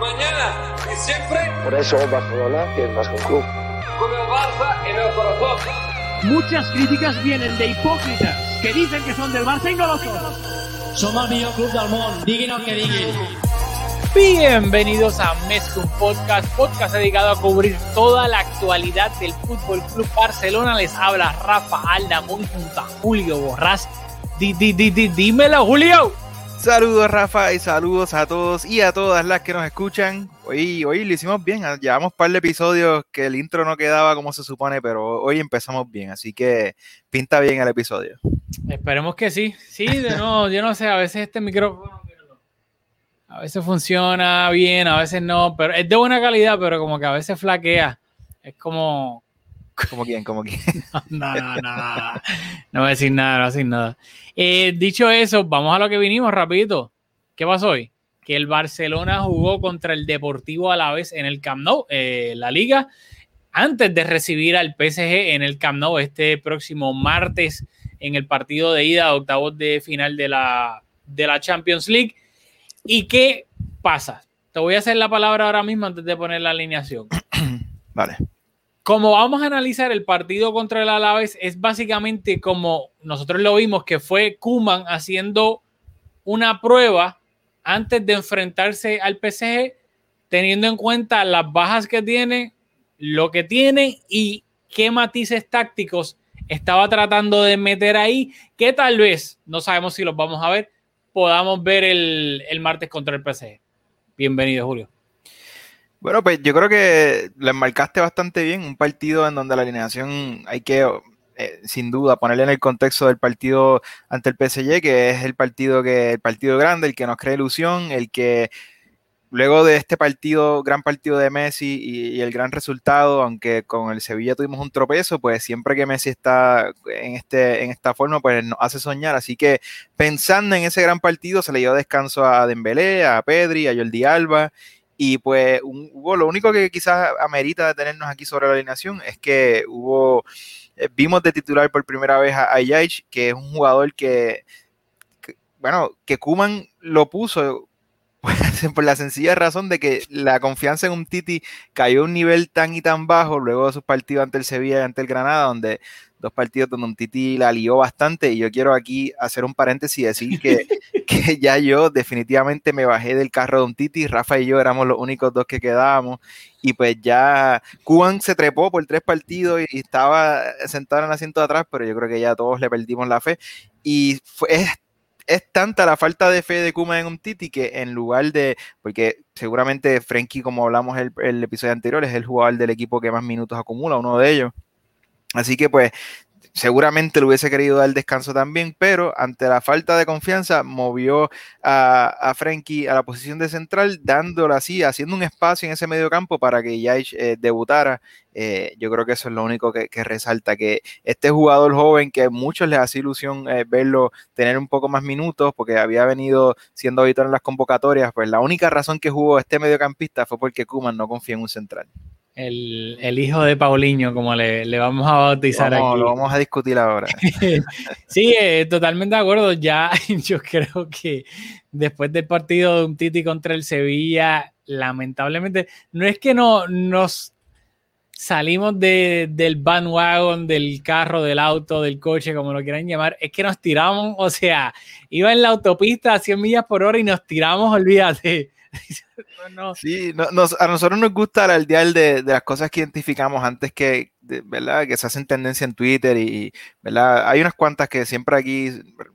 mañana y siempre. Por eso Barcelona es más que un club. Con el Barça en el corazón. Muchas críticas vienen de hipócritas que dicen que son del Barça y no lo son. Som el millor club del món, diguin el que diguin. Bienvenidos a Mezcum Podcast, podcast dedicado a cubrir toda la actualidad del Fútbol Club Barcelona. Les habla Rafa Aldamón junto a Julio Borrás. Di, di, di, di, dímelo, Julio. Saludos Rafa y saludos a todos y a todas las que nos escuchan. Hoy, hoy lo hicimos bien, llevamos un par de episodios que el intro no quedaba como se supone, pero hoy empezamos bien, así que pinta bien el episodio. Esperemos que sí. Sí, de no, yo no sé, a veces este micrófono a veces funciona bien, a veces no, pero es de buena calidad, pero como que a veces flaquea. Es como, ¿Como quién? ¿Como quién? No, no, no, no voy a decir nada, no voy a decir nada. Eh, dicho eso, vamos a lo que vinimos rapidito. ¿Qué pasó hoy? Que el Barcelona jugó contra el Deportivo Alavés en el Camp Nou, eh, la liga, antes de recibir al PSG en el Camp Nou este próximo martes en el partido de ida, octavos de final de la, de la Champions League. ¿Y qué pasa? Te voy a hacer la palabra ahora mismo antes de poner la alineación. Vale. Como vamos a analizar el partido contra el Alaves, es básicamente como nosotros lo vimos, que fue Kuman haciendo una prueba antes de enfrentarse al PSG, teniendo en cuenta las bajas que tiene, lo que tiene y qué matices tácticos estaba tratando de meter ahí, que tal vez, no sabemos si los vamos a ver, podamos ver el, el martes contra el PSG. Bienvenido, Julio. Bueno, pues yo creo que lo enmarcaste bastante bien. Un partido en donde la alineación hay que, eh, sin duda, ponerle en el contexto del partido ante el PSG, que es el partido que, el partido grande, el que nos crea ilusión, el que luego de este partido, gran partido de Messi y, el gran resultado, aunque con el Sevilla tuvimos un tropezo, pues siempre que Messi está en, este, en esta forma, pues nos hace soñar. Así que pensando en ese gran partido, se le dio descanso a Dembélé, a Pedri, a Jordi Alba y pues hubo, lo único que quizás amerita detenernos aquí sobre la alineación es que hubo, eh, vimos de titular por primera vez a, a que es un jugador que, bueno, que Kuman lo puso por la sencilla razón de que la confianza en un Titi cayó a un nivel tan y tan bajo luego de sus partidos ante el Sevilla y ante el Granada, donde dos partidos donde un Titi la lió bastante y yo quiero aquí hacer un paréntesis y decir que, que ya yo definitivamente me bajé del carro de un Titi, Rafa y yo éramos los únicos dos que quedábamos y pues ya Cuban se trepó por tres partidos y estaba sentado en el asiento de atrás, pero yo creo que ya todos le perdimos la fe y fue, es, tanta la falta de fe de Kuma en un Titi que en lugar de, porque seguramente Frenkie, como hablamos el, el episodio anterior, es el jugador del equipo que más minutos acumula, uno de ellos. Así que pues seguramente le hubiese querido dar descanso también, pero ante la falta de confianza movió a, a a la posición de central, dándole así, haciendo un espacio en ese medio campo para que Yaich eh, debutara. Eh, yo creo que eso es lo único que, que, resalta, que este jugador joven que a muchos les hace ilusión eh, verlo tener un poco más minutos, porque había venido siendo habitual en las convocatorias, pues la única razón que jugó este mediocampista fue porque Kuman no confía en un central. El, el, hijo de Paulinho, como le, le vamos a bautizar vamos, aquí. Lo vamos a discutir ahora. sí, eh, totalmente de acuerdo. Ya yo creo que después del partido de un Titi contra el Sevilla, lamentablemente, no es que no nos salimos de, del bandwagon, del carro, del auto, del coche, como lo quieran llamar, es que nos tiramos, o sea, iba en la autopista a 100 millas por hora y nos tiramos, olvídate no, Sí, no, nos, a nosotros nos gusta alardear de, de las cosas que identificamos antes que, ¿verdad? Que se hacen tendencia en Twitter y. Hay unas cuantas que siempre aquí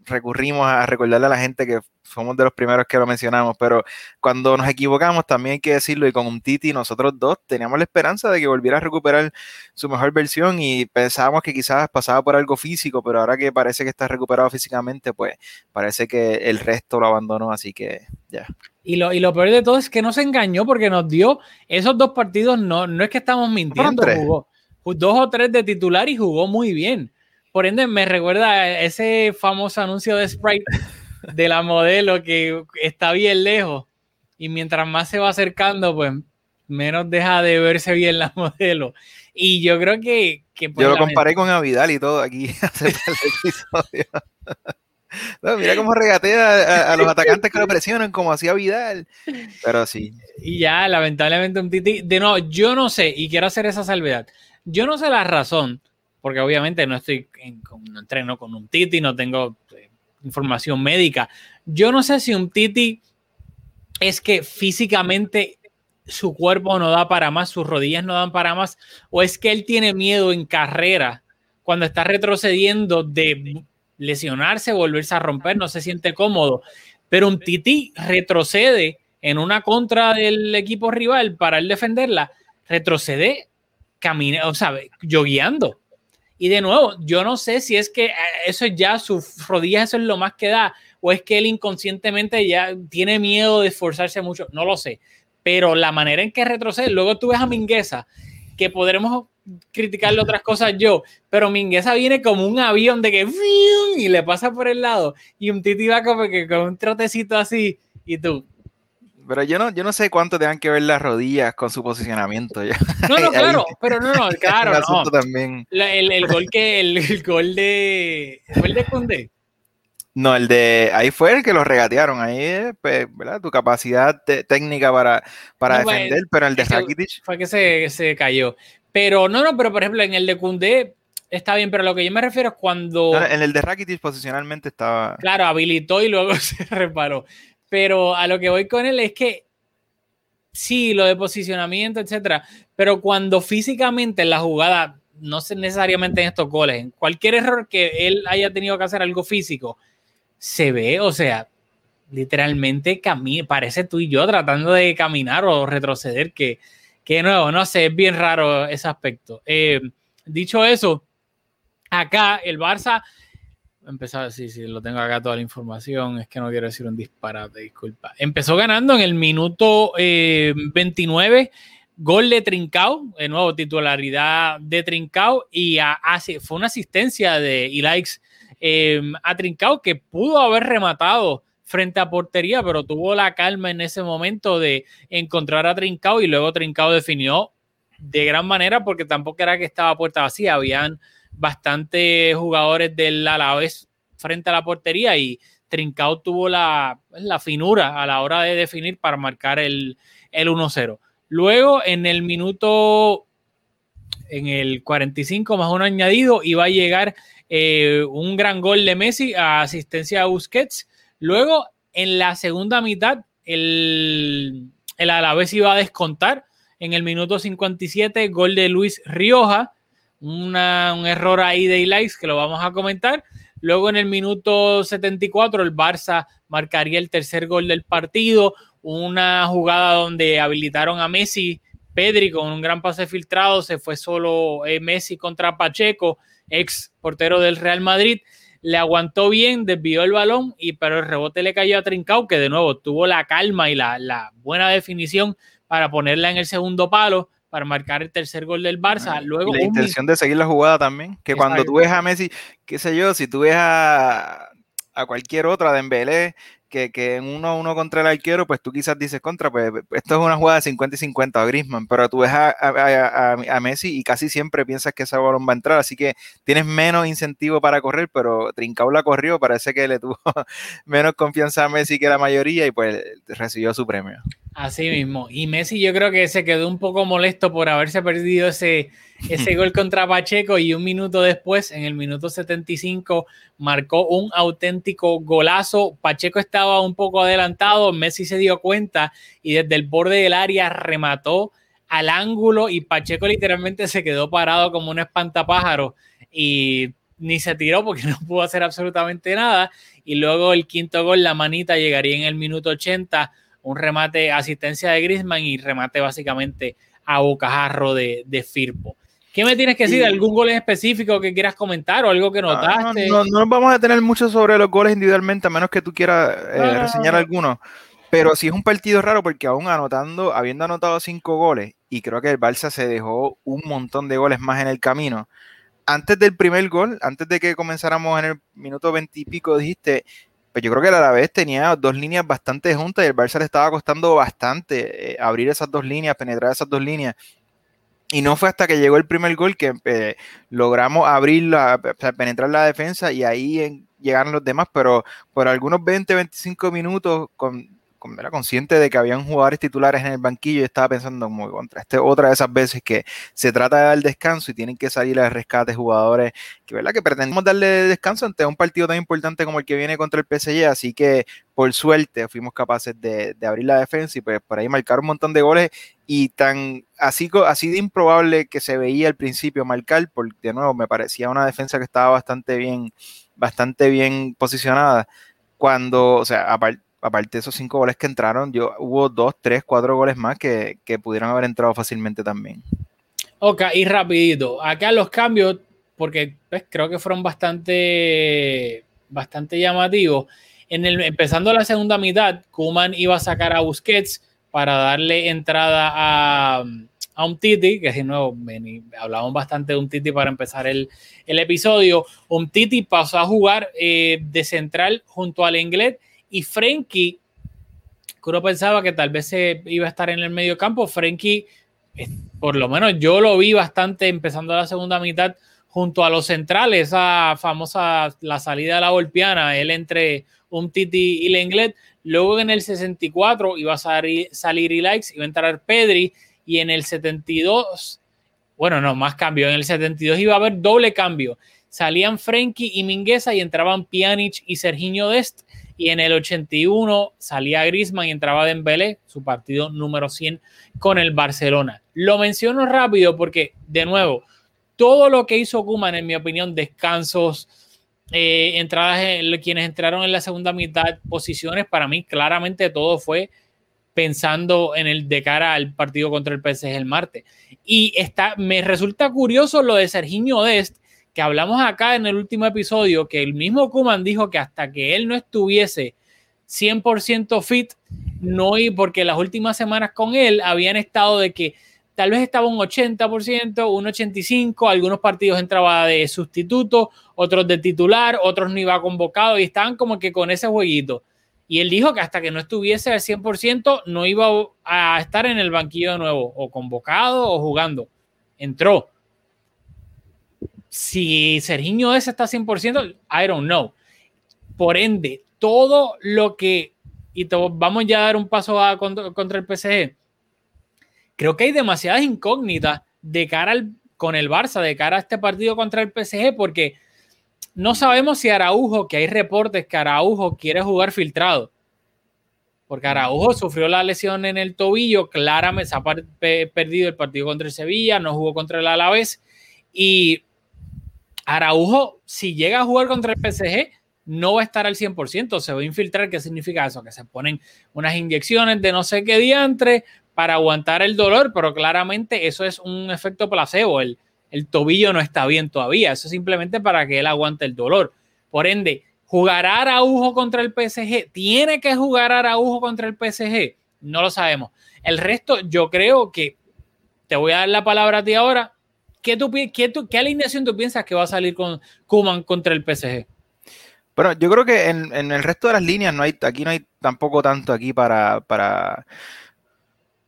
recurrimos a recordarle a la gente que somos de los primeros que lo mencionamos, pero cuando nos equivocamos también hay que decirlo y con un Titi nosotros dos teníamos la esperanza de que volviera a recuperar su mejor versión y pensábamos que quizás pasaba por algo físico, pero ahora que parece que está recuperado físicamente, pues parece que el resto lo abandonó, así que ya. Y lo, y lo peor de todo es que no se engañó porque nos dio esos dos partidos, no, no es que estamos mintiendo, jugó dos o tres de titular y jugó muy bien. Por ende, me recuerda ese famoso anuncio de Sprite de la modelo que está bien lejos y mientras más se va acercando, pues menos deja de verse bien la modelo. Y yo creo que... que pues, yo lo comparé con Avidal y todo aquí hace el episodio. No, mira cómo regatea a, los atacantes que lo presionan, como hacía Vidal. Pero sí. Y ya, lamentablemente, un Titi. De no, yo no sé, y quiero hacer esa salvedad. Yo no sé la razón, porque obviamente no estoy en, no entreno con un Titi, no tengo eh, información médica. Yo no sé si un Titi es que físicamente su cuerpo no da para más, sus rodillas no dan para más, o es que él tiene miedo en carrera cuando está retrocediendo de lesionarse, volverse a romper, no se siente cómodo. Pero un Titi retrocede en una contra del equipo rival para él defenderla, retrocede camina, o sea, yogueando. Y de nuevo, yo no sé si es que eh, eso ya, sus rodillas, eso es lo más que da, o es que él inconscientemente ya tiene miedo de esforzarse mucho, no lo sé. Pero la manera en que retrocede, luego tú ves a Mingueza, que podremos criticarle otras cosas yo, pero Mingueza viene como un avión de que y le pasa por el lado, y un Titi va como que con un trotecito así, y tú, pero yo no, yo no sé cuánto tengan que ver las rodillas con su posicionamiento. No, no, claro, pero no, no, claro, no. También. el, el, gol que, el, el, gol de, ¿fue el de? No, el de, ahí fue el que lo regatearon, ahí, pues, ¿verdad? Tu capacidad técnica para, para pues, defender, pero el de Rakitic. Fue que se, se cayó. Pero no, no, pero por ejemplo en el de Kunde está bien, pero lo que yo me refiero es cuando. No, en el de Rakitic posicionalmente estaba. Claro, habilitó y luego se reparó. Pero a lo que voy con él es que sí, lo de posicionamiento, etcétera, pero cuando físicamente en la jugada, no sé necesariamente en estos goles, en cualquier error que él haya tenido que hacer algo físico, se ve, o sea, literalmente parece tú y yo tratando de caminar o retroceder, que, que nuevo, no sé, es bien raro ese aspecto. Eh, dicho eso, acá el Barça empezó, sí, sí, lo tengo acá toda la información, es que no quiero decir un disparate, disculpa. Empezó ganando en el minuto 29, eh, gol de Trincao, de nuevo titularidad de Trincao, y fue una asistencia de Ilaix eh, a Trincao que pudo haber rematado frente a portería, pero tuvo la calma en ese momento de encontrar a Trincao y luego Trincao definió de gran manera porque tampoco era que estaba puerta vacía, habían bastantes jugadores del Alavés frente a la portería y Trincao tuvo la, la, finura a la hora de definir para marcar el, el 1-0. Luego, en el minuto, en el 45 más uno añadido, iba a llegar eh, un gran gol de Messi a asistencia a Busquets. Luego, en la segunda mitad, el, el Alavés iba a descontar. En el minuto 57, gol de Luis Rioja un error ahí de Ilaix que lo vamos a comentar. Luego en el minuto 74 el Barça marcaría el tercer gol del partido, una jugada donde habilitaron a Messi, Pedri con un gran pase filtrado, se fue solo eh, Messi contra Pacheco, ex portero del Real Madrid, le aguantó bien, desvió el balón, y, pero el rebote le cayó a Trincao, que de nuevo tuvo la calma y la, la buena definición para ponerla en el segundo palo para marcar el tercer gol del Barça. Luego, la intención de seguir la jugada también, que cuando tú ves a Messi, qué sé yo, si tú ves a, a cualquier otra de Embelé, que, que, en uno a uno contra el arquero, pues tú quizás dices contra, pues esto es una jugada de 50 y 50 a Grisman, pero tú ves a, a, a, Messi y casi siempre piensas que ese balón va a entrar, así que tienes menos incentivo para correr, pero Trincao la corrió, parece que le tuvo menos confianza a Messi que la mayoría y pues recibió su premio. Así mismo. Y Messi yo creo que se quedó un poco molesto por haberse perdido ese, ese gol contra Pacheco y un minuto después, en el minuto 75, marcó un auténtico golazo. Pacheco estaba un poco adelantado, Messi se dio cuenta y desde el borde del área remató al ángulo y Pacheco literalmente se quedó parado como un espantapájaro y ni se tiró porque no pudo hacer absolutamente nada. Y luego el quinto gol, la manita, llegaría en el minuto 80 un remate, asistencia de Grisman y remate básicamente a bocajarro de, de Firpo. ¿Qué me tienes que decir? ¿Algún gol específico que quieras comentar o algo que notaste? No, no, vamos a tener mucho sobre los goles individualmente, a menos que tú quieras eh, reseñar alguno. Pero sí es un partido raro porque aún anotando, habiendo anotado cinco goles, y creo que el Barça se dejó un montón de goles más en el camino. Antes del primer gol, antes de que comenzáramos en el minuto veintipico, dijiste, pues yo creo que el Alavés tenía dos líneas bastante juntas y el Barça le estaba costando bastante eh, abrir esas dos líneas, penetrar esas dos líneas. Y no fue hasta que llegó el primer gol que eh, logramos abrir, penetrar la defensa y ahí llegaran los demás, pero por algunos 20, 25 minutos con era consciente de que habían jugadores titulares en el banquillo y estaba pensando muy contra. Este otra de esas veces que se trata de dar descanso y tienen que salir al rescate jugadores que, ¿verdad? que pretendemos darle descanso ante un partido tan importante como el que viene contra el PSG. Así que, por suerte, fuimos capaces de, abrir la defensa y pues por ahí marcar un montón de goles y tan así, así de improbable que se veía al principio marcar, porque de nuevo me parecía una defensa que estaba bastante bien, bastante bien posicionada. Cuando, o sea, aparte aparte de esos cinco goles que entraron, yo, hubo dos, tres, cuatro goles más que, que pudieran haber entrado fácilmente también. Ok, y rapidito, acá los cambios, porque pues, creo que fueron bastante, bastante llamativos. En el, empezando la segunda mitad, Kuman iba a sacar a Busquets para darle entrada a, a un Titi, que si no, hablamos bastante de un Titi para empezar el, el episodio. Un Titi pasó a jugar eh, de central junto al inglés y Frenkie, que uno pensaba que tal vez se iba a estar en el medio campo, Frenkie, por lo menos yo lo vi bastante empezando la segunda mitad junto a los centrales, esa famosa la salida de la golpiana, él entre un Titi y Lenglet. Luego en el 64 iba a salir, salir Likes, iba a entrar Pedri y en el 72, bueno, no, más cambio, en el 72 iba a haber doble cambio. Salían Frenkie y Mingueza y entraban Pjanic y Serginho Dest y en el 81 salía Griezmann y entraba Dembélé, su partido número 100 con el Barcelona. Lo menciono rápido porque, de nuevo, todo lo que hizo Kuman, en mi opinión, descansos, eh, entradas, en, quienes entraron en la segunda mitad, posiciones, para mí claramente todo fue pensando en el de cara al partido contra el PSG el martes. Y está, me resulta curioso lo de Serginho Dest, que hablamos acá en el último episodio, que el mismo Kuman dijo que hasta que él no estuviese 100% fit, no y porque las últimas semanas con él habían estado de que tal vez estaba un 80%, un 85%, algunos partidos entraba de sustituto, otros de titular, otros no iba convocado y estaban como que con ese jueguito. Y él dijo que hasta que no estuviese al 100% no iba a estar en el banquillo de nuevo, o convocado o jugando. Entró si Serginho es está 100%, I don't know. Por ende, todo lo que, y vamos ya a dar un paso a, contra, el PSG, creo que hay demasiadas incógnitas de cara al, con el Barça, de cara a este partido contra el PSG, porque no sabemos si Araujo, que hay reportes que Araujo quiere jugar filtrado, porque Araujo sufrió la lesión en el tobillo, claramente se ha perdido el partido contra el Sevilla, no jugó contra el Alavés, y Araujo, si llega a jugar contra el PSG, no va a estar al 100%, se va a infiltrar. ¿Qué significa eso? Que se ponen unas inyecciones de no sé qué diantre para aguantar el dolor, pero claramente eso es un efecto placebo. El, tobillo no está bien todavía, eso es simplemente para que él aguante el dolor. Por ende, ¿jugará Araujo contra el PSG? ¿Tiene que jugar Araujo contra el PSG? No lo sabemos. El resto, yo creo que te voy a dar la palabra a ti ahora. ¿Qué, alineación tú piensas que va a salir con Kuman contra el PSG? Bueno, yo creo que en, el resto de las líneas no hay, aquí no hay tampoco tanto aquí para, para,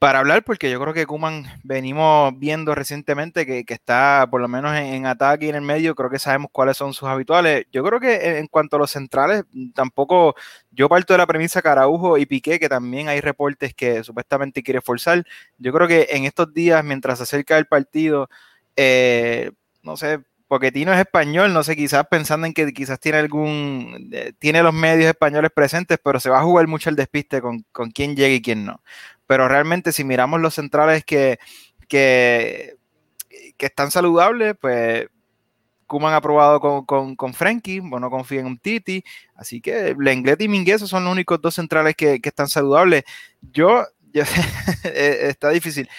hablar, porque yo creo que Kuman venimos viendo recientemente que, está por lo menos en, ataque y en el medio, creo que sabemos cuáles son sus habituales. Yo creo que en, cuanto a los centrales, tampoco, yo parto de la premisa Caraujo y Piqué, que también hay reportes que supuestamente quiere forzar. Yo creo que en estos días, mientras se acerca el partido, eh, no sé, Poquetino es español, no sé, quizás pensando en que quizás tiene algún, eh, tiene los medios españoles presentes, pero se va a jugar mucho el despiste con, con quién llega y quién no. Pero realmente si miramos los centrales que, que, que están saludables, pues Kuman ha probado con, con, con Frankie, bueno, confía en un Titi, así que Lenglet y Mingueza son los únicos dos centrales que, que están saludables. Yo, yo eh, está difícil.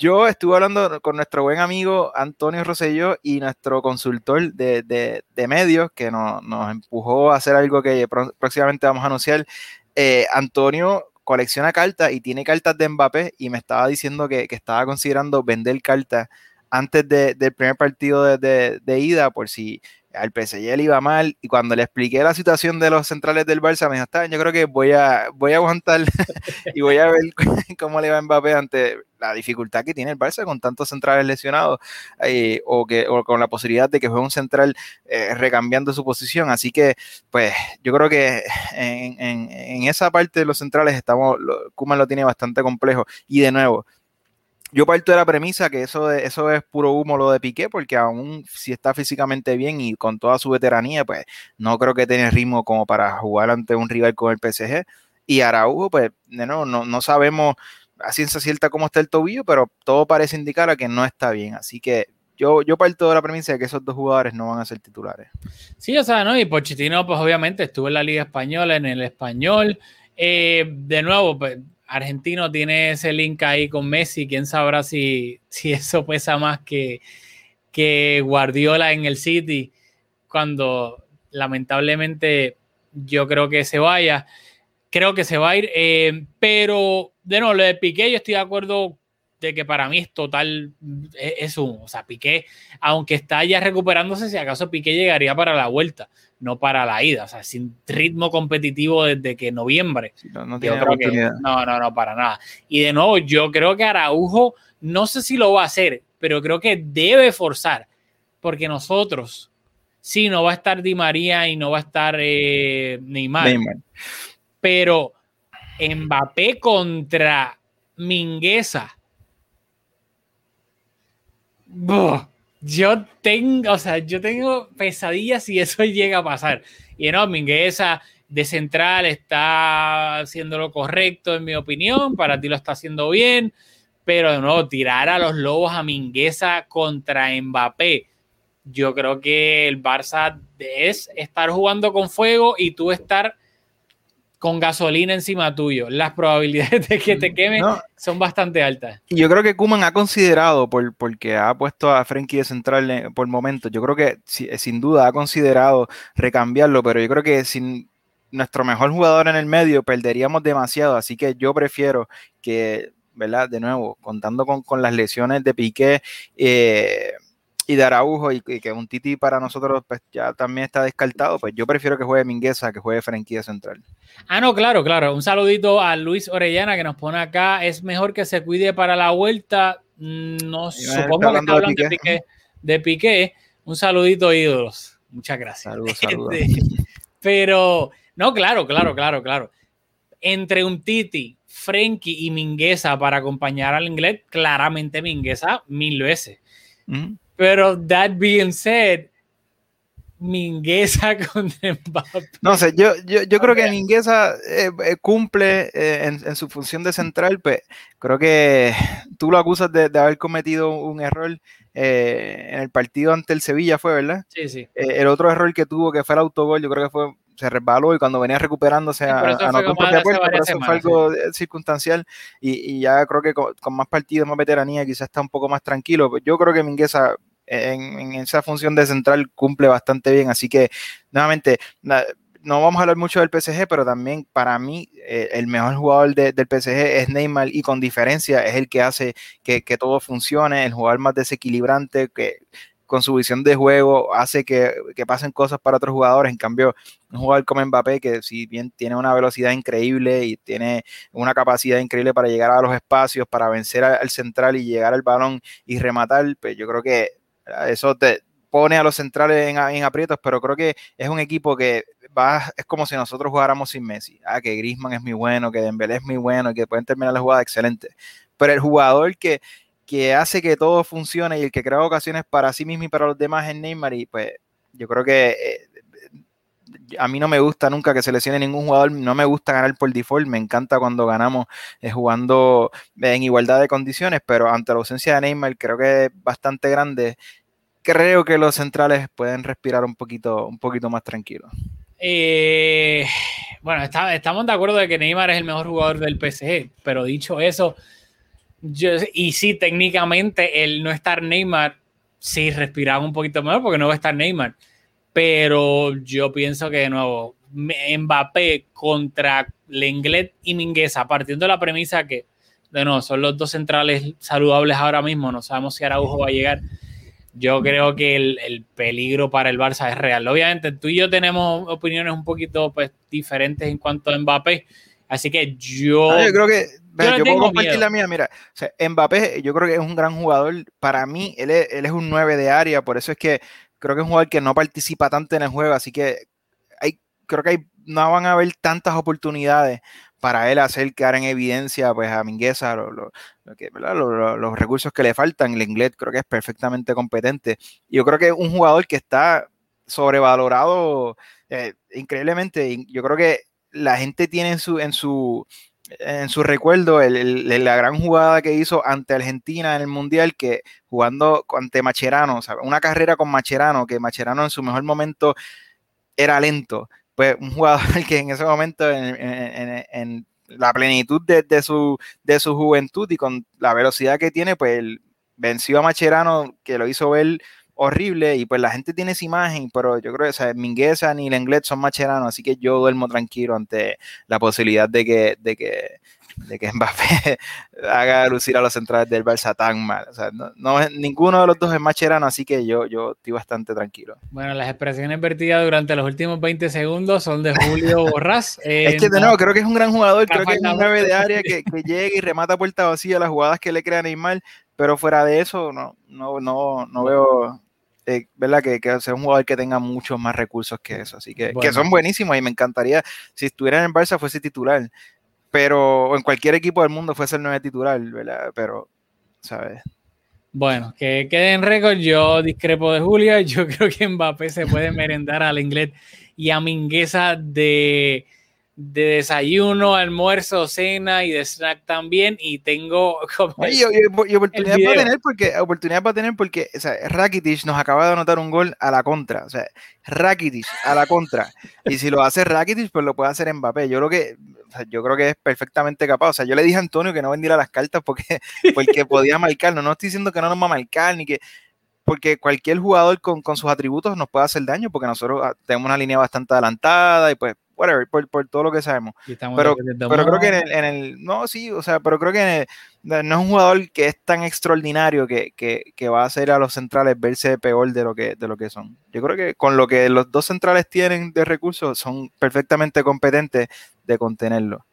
Yo estuve hablando con nuestro buen amigo Antonio Rosselló y nuestro consultor de, medios que nos, empujó a hacer algo que próximamente vamos a anunciar. Eh, Antonio colecciona cartas y tiene cartas de Mbappé y me estaba diciendo que, estaba considerando vender cartas antes del primer partido de, ida por si al PSG le iba mal y cuando le expliqué la situación de los centrales del Barça me dijo, yo creo que voy a, voy a aguantar y voy a ver cómo le va a Mbappé ante la dificultad que tiene el Barça con tantos centrales lesionados eh, o, que, o con la posibilidad de que juegue un central eh, recambiando su posición. Así que, pues, yo creo que en esa parte de los centrales estamos, lo, Kuman lo tiene bastante complejo. Y de nuevo, yo parto de la premisa que eso, eso es puro humo lo de Piqué, porque aún si está físicamente bien y con toda su veteranía, pues no creo que tenga ritmo como para jugar ante un rival con el PSG. Y Araujo, pues, nuevo, no, no sabemos a ciencia cierta cómo está el tobillo, pero todo parece indicar a que no está bien. Así que yo, yo parto de la premisa de que esos dos jugadores no van a ser titulares. Sí, o sea, ¿no? Y Pochettino, pues obviamente estuvo en la Liga Española, en el Español. Eh, de nuevo, pues Argentino tiene ese link ahí con Messi. Quién sabrá si, si eso pesa más que, que Guardiola en el City, cuando lamentablemente yo creo que se vaya. Creo que se va a ir, eh, pero de nuevo, lo de Piqué, yo estoy de acuerdo de que para mí es total, es, un, o sea, Piqué, aunque está ya recuperándose, si acaso Piqué llegaría para la vuelta, no para la ida, o sea, sin ritmo competitivo desde que noviembre. Sí, no, no, Yo que- no, no, no, para nada. Y de nuevo, yo creo que Araujo, no sé si lo va a hacer, pero creo que debe forzar, porque nosotros, sí, no va a estar Di María y no va a estar eh, Neymar, Neymar. pero Mbappé contra Mingueza. Buh, yo tengo, o sea, yo tengo pesadillas si eso llega a pasar. Y no, Mingueza de central está haciendo lo correcto, en mi opinión. Para ti lo está haciendo bien. Pero nuevo, tirar a los lobos a Mingueza contra Mbappé. Yo creo que el Barça es estar jugando con fuego y tú estar con gasolina encima tuyo. Las probabilidades de que te quemen No, son bastante altas. Y yo creo que Kuman ha considerado, por, porque ha puesto a Frenkie de central eh, por momentos, yo creo que si- eh, sin duda ha considerado recambiarlo, pero yo creo que sin nuestro mejor jugador en el medio perderíamos demasiado, así que yo prefiero que, ¿verdad? De nuevo, contando con, con las lesiones de Piqué eh, y de Araujo y, y que un Titi para nosotros pues, ya también está descartado, pues yo prefiero que juegue Mingueza que juegue de central. Ah, no, claro, claro. Un saludito a Luis Orellana que nos pone acá. Es mejor que se cuide para la vuelta. Mm, No supongo que hablando está de hablando de Piqué. de Piqué. Un saludito, ídolos. Muchas gracias. Saludos, saludos. Este, Pero, no, claro, claro, claro, claro. Entre un Titi, Frenkie y Mingueza para acompañar al inglés, claramente Mingueza mil veces. Ujú. Pero that being said, Mingueza contra Mbappé. No sé, yo, yo, yo creo que. Mingueza eh, eh, cumple eh, en, en su función de central, pues creo que tú lo acusas de, de haber cometido un error eh, en el partido ante el Sevilla, fue, ¿verdad? Sí, sí. Eh, el otro error que tuvo, que fue el autogol, yo creo que fue, se resbaló y cuando venía recuperándose Sí, a, anotó un hace puerto, pero eso fue algo circunstancial y, y ya creo que con, con más partidos, más veteranía, quizás está un poco más tranquilo. Pues Yo creo que Mingueza en, esa función de central cumple bastante bien, así que nuevamente, no vamos a hablar mucho del PSG, pero también para mí eh, el mejor jugador de- del PSG es Neymar y con diferencia es el que hace que, todo funcione, el jugador más desequilibrante, que con su visión de juego hace que, que pasen cosas para otros jugadores. En cambio, un jugador como Mbappé, que si bien tiene una velocidad increíble y tiene una capacidad increíble para llegar a los espacios, para vencer al central y llegar al balón y rematar, pues yo creo que eso te pone a los centrales en, aprietos, pero creo que es un equipo que va, es como si nosotros jugáramos sin Messi. Ah, que Griezmann es muy bueno, que Dembélé es muy bueno, que pueden terminar la jugada excelente. Pero el jugador que, que hace que todo funcione y el que crea ocasiones para sí mismo y para los demás es Neymar y pues yo creo que eh, a mí no me gusta nunca que se lesione ningún jugador, no me gusta ganar por default, me encanta cuando ganamos eh, jugando en igualdad de condiciones, pero ante la ausencia de Neymar creo que es bastante grande. Creo que los centrales pueden respirar un poquito, un poquito más tranquilos. Eh, bueno, estamos de acuerdo de que Neymar es el mejor jugador del PSG, pero dicho eso, y sí, técnicamente el no estar Neymar, sí respiraba un poquito mejor porque no va a estar Neymar, pero yo pienso que de nuevo, Mbappé contra Lenglet y Mingueza, partiendo de la premisa que, de nuevo, son los dos centrales saludables ahora mismo, no sabemos si Araujo va a llegar. yo creo que el, el, peligro para el Barça es real. Obviamente, tú y yo tenemos opiniones un poquito pues, diferentes en cuanto a Mbappé, así que yo... No, yo creo que... Yo, yo puedo compartir miedo. la mía, mira, o sea, Mbappé yo creo que es un gran jugador, para mí él es, él es un 9 de área, por eso es que creo que es un jugador que no participa tanto en el juego, así que hay, creo que no van a haber tantas oportunidades para él hacer quedar en evidencia pues a Mingueza lo, los recursos que le faltan. El inglés creo que es perfectamente competente. Yo creo que es un jugador que está sobrevalorado eh, increíblemente. Yo creo que la gente tiene en su, en su, en su recuerdo el, el, la gran jugada que hizo ante Argentina en el Mundial, que jugando ante Macherano, ¿sabes? una carrera con Macherano, que Macherano en su mejor momento era lento pues un jugador que en ese momento, en, en, en la plenitud de, de, su, de su juventud y con la velocidad que tiene, pues venció a Macherano, que lo hizo ver horrible, y pues la gente tiene esa imagen, pero yo creo que o sea, Mingueza ni Lenglet son Macherano, así que yo duermo tranquilo ante la posibilidad de que, de que de que Mbappé haga lucir a los centrales del Barça tan mal. O sea, no, no, ninguno de los dos es macherano, así que yo, yo estoy bastante tranquilo. Bueno, las expresiones vertidas durante los últimos 20 segundos son de Julio Borrás. Eh, es que de nuevo, creo que es un gran jugador, creo que es un 9 de área que, que llega y remata puerta vacía las jugadas que le crea Neymar, pero fuera de eso, no, no, no, no veo eh, ¿verdad? Que, que, sea un jugador que tenga muchos más recursos que eso. Así que, bueno. que son buenísimos y me encantaría, si estuviera en el Barça, fuese titular pero en cualquier equipo del mundo fuese el 9 titular, ¿verdad? Pero, ¿sabes? Bueno, que quede en récord, yo discrepo de Julia, yo creo que Mbappé se puede merendar al inglés y a Mingueza de, de desayuno, almuerzo, cena y de snack también y tengo como y, y, y oportunidad para tener porque oportunidad para tener porque o sea, Rakitic nos acaba de anotar un gol a la contra, o sea, Rakitic a la contra y si lo hace Rakitic pues lo puede hacer Mbappé. Yo creo que o sea, yo creo que es perfectamente capaz. O sea, yo le dije a Antonio que no vendiera las cartas porque, porque podía marcar. No, no estoy diciendo que no nos va a marcar ni que porque cualquier jugador con, con sus atributos nos puede hacer daño porque nosotros tenemos una línea bastante adelantada y pues whatever, por, por, todo lo que sabemos. Pero, pero creo que en el, en el, no, sí, o sea, pero creo que el, no es un jugador que es tan extraordinario que, que, que, va a hacer a los centrales verse peor de lo, que, de lo que son. Yo creo que con lo que los dos centrales tienen de recursos son perfectamente competentes de contenerlo.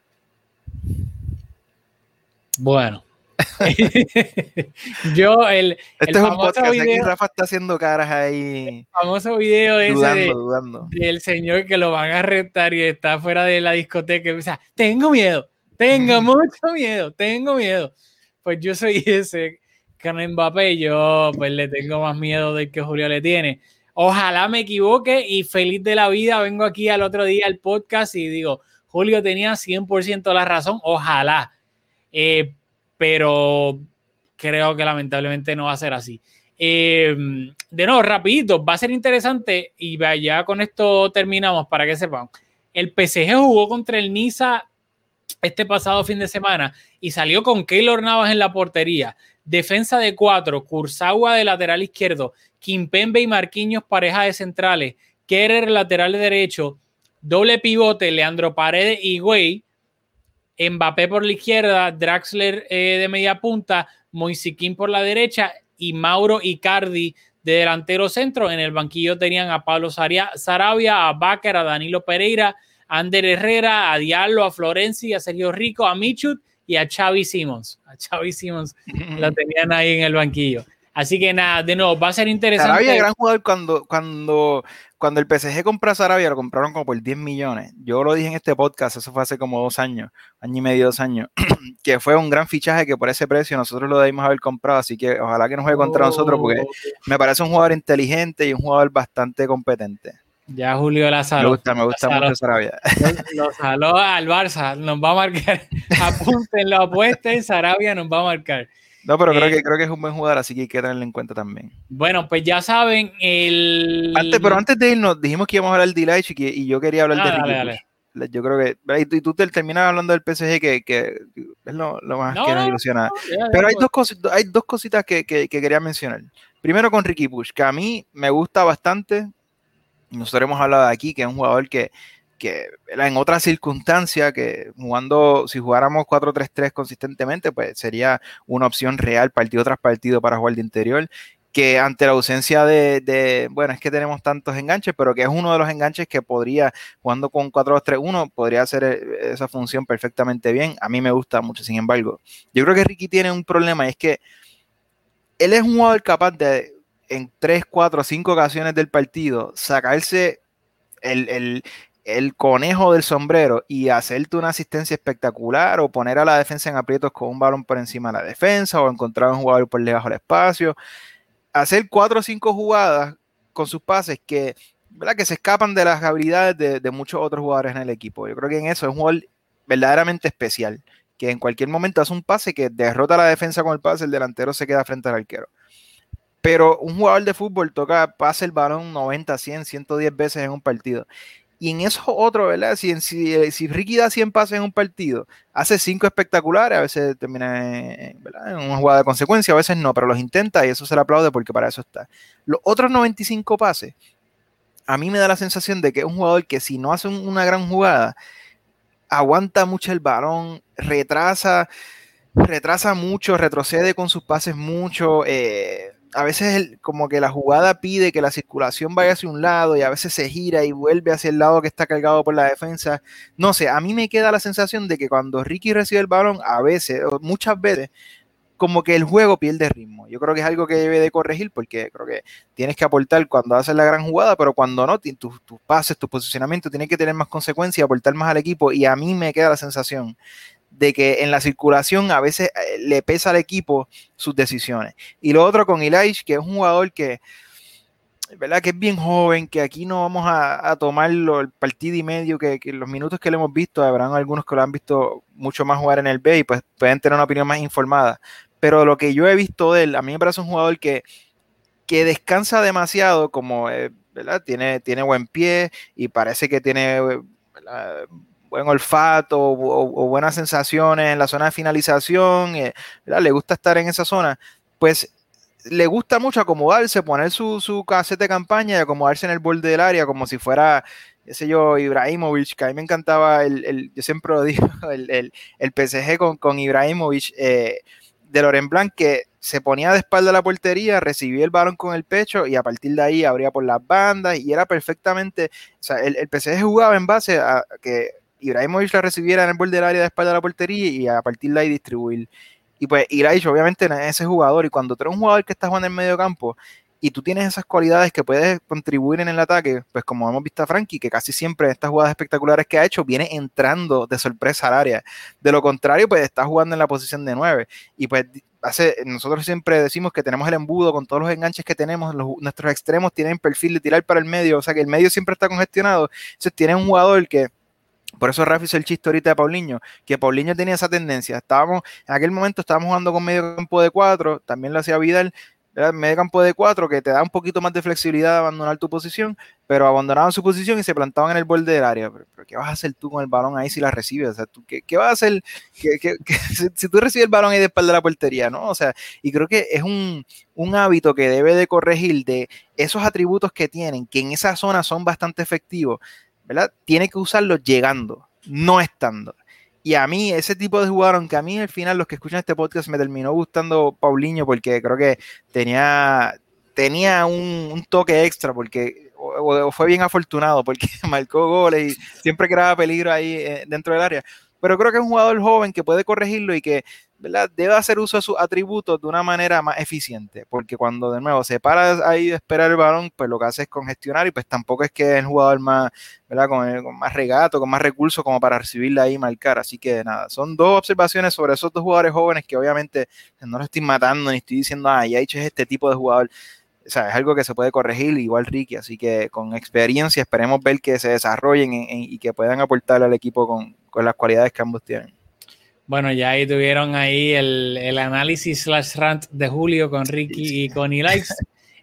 Bueno. Yo, el, este el es un podcast, video, aquí Rafa está haciendo caras ahí. El famoso video ese dudando, de, dudando. del señor que lo van a arrestar y está fuera de la discoteca y dice, tengo miedo, tengo mucho miedo, tengo miedo. Pues yo soy ese con Mbappé, yo pues le tengo más miedo del que Julio le tiene. Ojalá me equivoque y feliz de la vida vengo aquí al otro día al podcast y digo, Julio tenía 100% la razón, ojalá. Eh, pero creo que lamentablemente no va a ser así. Eh, de nuevo, rapidito, va a ser interesante y ya con esto terminamos para que sepan. El PSG jugó contra el Niza este pasado fin de semana y salió con Keylor Navas en la portería. Defensa de cuatro, Kurzawa de lateral izquierdo, Kimpembe y Marquinhos pareja de centrales, Kerer lateral derecho, doble pivote, Leandro Paredes y Güey, Mbappé por la izquierda, Draxler eh, de media punta, Moisiquín por la derecha y Mauro Icardi de delantero centro. En el banquillo tenían a Pablo Sarabia, a Baker, a Danilo Pereira, a Ander Herrera, a Diallo, a Florenzi, a Sergio Rico, a Michut y a Xavi Simons. A Xavi Simons lo tenían ahí en el banquillo. Así que nada, de nuevo, va a ser interesante. Sarabia, gran jugador, cuando, cuando, cuando el PSG compró a Sarabia, lo compraron como por 10 millones. Yo lo dije en este podcast, eso fue hace como dos años, año y medio, dos años, que fue un gran fichaje que por ese precio nosotros lo debimos haber comprado. Así que ojalá que nos juegue contra oh. nosotros, porque me parece un jugador inteligente y un jugador bastante competente. Ya Julio la saló. Me gusta, me gusta mucho Sarabia. Lo saló al Barça, nos va a marcar. Apunten la apuesta y Sarabia nos va a marcar. No, pero eh, creo, que, creo que es un buen jugador, así que hay que tenerlo en cuenta también. Bueno, pues ya saben, el... Antes, pero antes de irnos, dijimos que íbamos a hablar del Delight y, y yo quería hablar ah, de Ricky dale, dale. Yo creo que... Y tú, y tú te terminas hablando del PSG, que, que es lo, lo más no, que nos ilusiona. No, pero hay dos, cositas, hay dos cositas que, que, que, quería mencionar. Primero con Ricky Push, que a mí me gusta bastante. Nosotros hemos hablado de aquí, que es un jugador que que en otras circunstancias, que jugando, si jugáramos 4-3-3 consistentemente, pues sería una opción real partido tras partido para jugar de interior. que ante la ausencia de, bueno, es que tenemos tantos enganches, pero que es uno de los enganches que podría, jugando con 4-2-3-1, podría hacer eh, esa función perfectamente bien. A mí me gusta mucho, sin embargo. Yo creo que Ricky tiene un problema es que él es un jugador capaz de, en 3, 4, 5 ocasiones del partido, sacarse el conejo del sombrero y hacerte una asistencia espectacular o poner a la defensa en aprietos con un balón por encima de la defensa o encontrar un jugador por debajo del espacio. Hacer cuatro o cinco jugadas con sus pases que, ¿verdad? que se escapan de las habilidades de, muchos otros jugadores en el equipo. Yo creo que en eso es un jugador verdaderamente especial, que en cualquier momento hace un pase que derrota a la defensa con el pase, el delantero se queda frente al arquero. Pero un jugador de fútbol toca, pase el balón 90, 100, 110 veces en un partido. Y en eso otro, ¿verdad? Si, si, eh, si Ricky da 100 pases en un partido, hace 5 espectaculares, a veces termina en, en, una jugada de consecuencia, a veces no, pero los intenta y eso se le aplaude porque para eso está. Los otros 95 pases, a mí me da la sensación de que es un jugador que si no hace una gran jugada, aguanta mucho el balón, retrasa, retrasa mucho, retrocede con sus pases mucho. Eh, a veces como que la jugada pide que la circulación vaya hacia un lado y a veces se gira y vuelve hacia el lado que está cargado por la defensa. No sé, a mí me queda la sensación de que cuando Ricky recibe el balón, a veces, o muchas veces, como que el juego pierde ritmo. Yo creo que es algo que debe de corregir porque creo que tienes que aportar cuando haces la gran jugada, pero cuando no, tus, pases, tu posicionamiento tiene que tener más consecuencia, aportar más al equipo y a mí me queda la sensación de que en la circulación a veces eh, le pesa al equipo sus decisiones. Y lo otro con Elish, que es un jugador que, ¿verdad? que es bien joven, que aquí no vamos a, a tomarlo el partido y medio, que, los minutos que le hemos visto, habrán algunos que lo han visto mucho más jugar en el B y pues pueden tener una opinión más informada. Pero lo que yo he visto de él, a mí me parece un jugador que, que descansa demasiado, como, eh, ¿verdad? Tiene, tiene buen pie y parece que tiene buen olfato o, buenas sensaciones en la zona de finalización, eh, le gusta estar en esa zona, pues le gusta mucho acomodarse, poner su, su casete de campaña y acomodarse en el borde del área como si fuera, qué sé yo, Ibrahimovic, que a mí me encantaba, el, yo siempre lo digo, el, el, el PSG con, con Ibrahimovic eh, de Loren Blanc, que se ponía de espalda a la portería, recibía el balón con el pecho y a partir de ahí abría por las bandas y era perfectamente, o sea, el, el PSG jugaba en base a que Ibrahimovic la recibiera en el borde del área de espalda de la portería y a partir de ahí distribuir. Y pues Ibrahimovic obviamente es ese jugador y cuando tú eres un jugador que está jugando en medio campo y tú tienes esas cualidades que puedes contribuir en el ataque, pues como hemos visto a Frankie, que casi siempre en estas jugadas espectaculares que ha hecho viene entrando de sorpresa al área. De lo contrario, pues está jugando en la posición de 9. Y pues hace, nosotros siempre decimos que tenemos el embudo con todos los enganches que tenemos, nuestros extremos tienen perfil de tirar para el medio, o sea que el medio siempre está congestionado. Entonces tiene un jugador que por eso Rafa hizo el chiste ahorita de Paulinho, que Paulinho tenía esa tendencia. Estábamos, en aquel momento estábamos jugando con medio campo de cuatro, también lo hacía Vidal, era medio campo de cuatro que te da un poquito más de flexibilidad de abandonar tu posición, pero abandonaban su posición y se plantaban en el borde del área. Pero, ¿qué vas a hacer tú con el balón ahí si la recibes? O sea, ¿tú, qué, vas a hacer si, tú recibes el balón ahí de espalda de la portería? ¿no? O sea, y creo que es un, un hábito que debe de corregir de esos atributos que tienen, que en esa zona son bastante efectivos, ¿verdad? Tiene que usarlo llegando, no estando. Y a mí, ese tipo de jugador, aunque a mí al final los que escuchan este podcast me terminó gustando Paulinho porque creo que tenía, tenía un, toque extra porque o, fue bien afortunado porque marcó goles y siempre creaba peligro ahí eh, dentro del área. Pero creo que es un jugador joven que puede corregirlo y que debe hacer uso de sus atributos de una manera más eficiente, porque cuando de nuevo se para ahí de esperar el balón, pues lo que hace es congestionar y pues tampoco es que es el jugador más, ¿verdad? Con, más regato, con más recursos como para recibirla ahí y marcar. Así que nada, son dos observaciones sobre esos dos jugadores jóvenes que obviamente no lo estoy matando ni estoy diciendo, ah, ya he hecho este tipo de jugador. O sea, es algo que se puede corregir, igual Ricky, así que con experiencia esperemos ver que se desarrollen y que puedan aportar al equipo con, con las cualidades que ambos tienen. Bueno, ya ahí tuvieron ahí el, el análisis slash rant de Julio con Ricky y con Elias.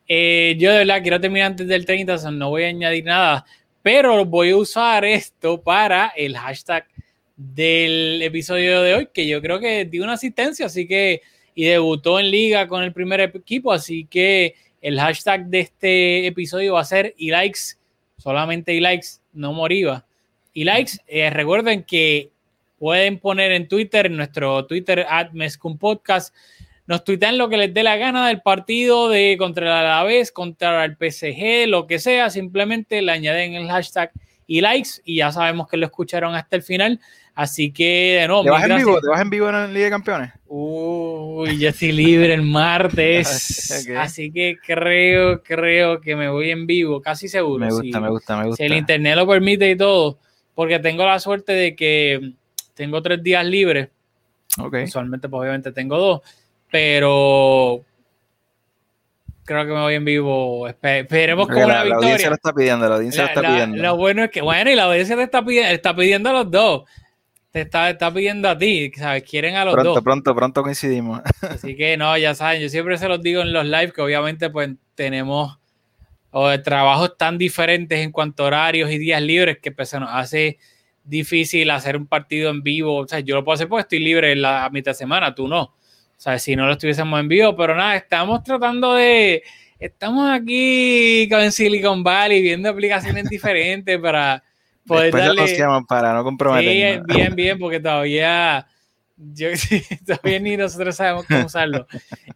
Eh, yo de verdad quiero terminar antes del 30, no voy a añadir nada, pero voy a usar esto para el hashtag del episodio de hoy, que yo creo que dio una asistencia, así que, y debutó en liga con el primer equipo, así que el hashtag de este episodio va a ser y solamente y likes, no moriva. Y eh, recuerden que pueden poner en Twitter, en nuestro Twitter, at Podcast, nos tuitean lo que les dé la gana del partido de contra el Alavés, contra el PSG, lo que sea, simplemente le añaden el hashtag y likes y ya sabemos que lo escucharon hasta el final. Así que, de nuevo, ¿Te vas, en vivo. ¿Te vas en vivo en la Liga de Campeones? Uy, yo estoy libre el martes. Así que creo, creo que me voy en vivo, casi seguro. Me sí. gusta, me gusta, me gusta. Si el internet lo permite y todo, porque tengo la suerte de que tengo tres días libres. Ok. Usualmente, pues obviamente tengo dos, pero creo que me voy en vivo. Espe- Esperemos con Porque una la, la audiencia victoria. lo está pidiendo, la audiencia La- lo está la- pidiendo. Lo bueno es que, bueno, y la audiencia te está pidiendo, está pidiendo a los dos. Te está, está pidiendo a ti, ¿sabes? Quieren a los Pronto, dos. pronto, pronto coincidimos. Así que no, ya saben, yo siempre se los digo en los live que obviamente pues tenemos o, trabajos tan diferentes en cuanto a horarios y días libres que pues, se nos hace difícil hacer un partido en vivo. O sea, yo lo puedo hacer porque estoy libre en la mitad de semana, tú no. O sea, si no lo estuviésemos en vivo, pero nada, estamos tratando de... Estamos aquí con Silicon Valley viendo aplicaciones diferentes para poder Después darle... nos llaman para no Sí, comprometernos. bien, bien, porque todavía, yo, sí, todavía ni nosotros sabemos cómo usarlo.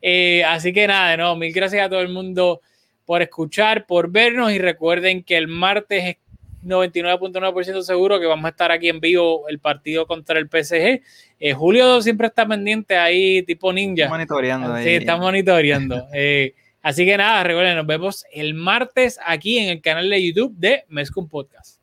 Eh, así que nada, nuevo, mil gracias a todo el mundo por escuchar, por vernos y recuerden que el martes es 99.9% seguro que vamos a estar aquí en vivo el partido contra el PSG. Eh, Julio siempre está pendiente ahí, tipo ninja. monitoreando Sí, ahí. está monitoreando. Eh, así que nada, recuerden, nos vemos el martes aquí en el canal de YouTube de Mezcum Podcast.